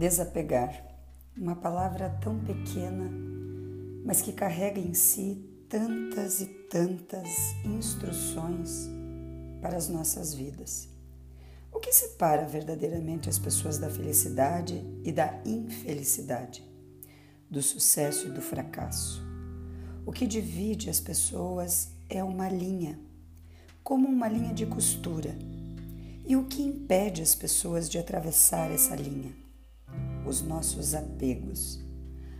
Desapegar, uma palavra tão pequena, mas que carrega em si tantas e tantas instruções para as nossas vidas. O que separa verdadeiramente as pessoas da felicidade e da infelicidade, do sucesso e do fracasso? O que divide as pessoas é uma linha, como uma linha de costura. E o que impede as pessoas de atravessar essa linha? Os nossos apegos.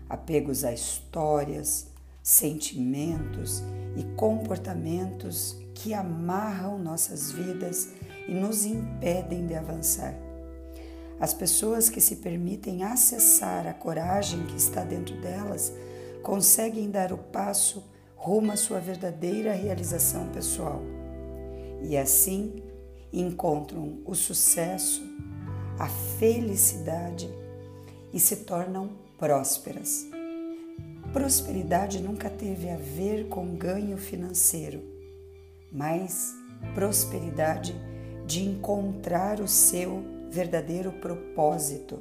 Apegos a histórias, sentimentos e comportamentos que amarram nossas vidas e nos impedem de avançar. As pessoas que se permitem acessar a coragem que está dentro delas conseguem dar o passo rumo à sua verdadeira realização pessoal. E assim encontram o sucesso, a felicidade e se tornam prósperas. Prosperidade nunca teve a ver com ganho financeiro, mas prosperidade de encontrar o seu verdadeiro propósito,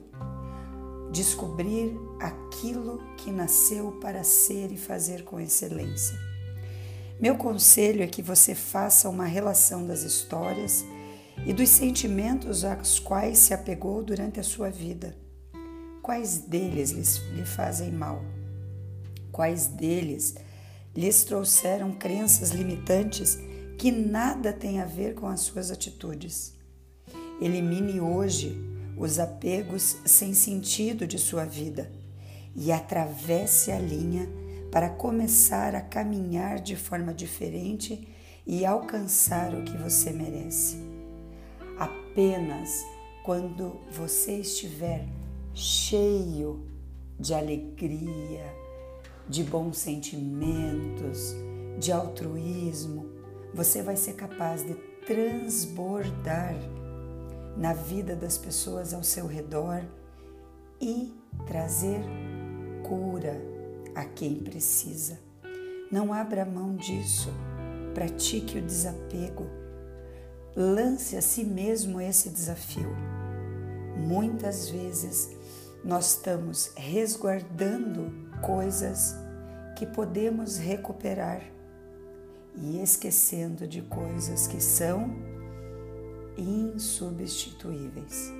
descobrir aquilo que nasceu para ser e fazer com excelência. Meu conselho é que você faça uma relação das histórias e dos sentimentos aos quais se apegou durante a sua vida Quais deles lhe fazem mal? Quais deles lhes trouxeram crenças limitantes que nada têm a ver com as suas atitudes? Elimine hoje os apegos sem sentido de sua vida e atravesse a linha para começar a caminhar de forma diferente e alcançar o que você merece. Apenas quando você estiver cheio de alegria, de bons sentimentos, de altruísmo, você vai ser capaz de transbordar na vida das pessoas ao seu redor e trazer cura a quem precisa. Não abra mão disso. Pratique o desapego. Lance a si mesmo esse desafio. Muitas vezes nós estamos resguardando coisas que podemos recuperar e esquecendo de coisas que são insubstituíveis.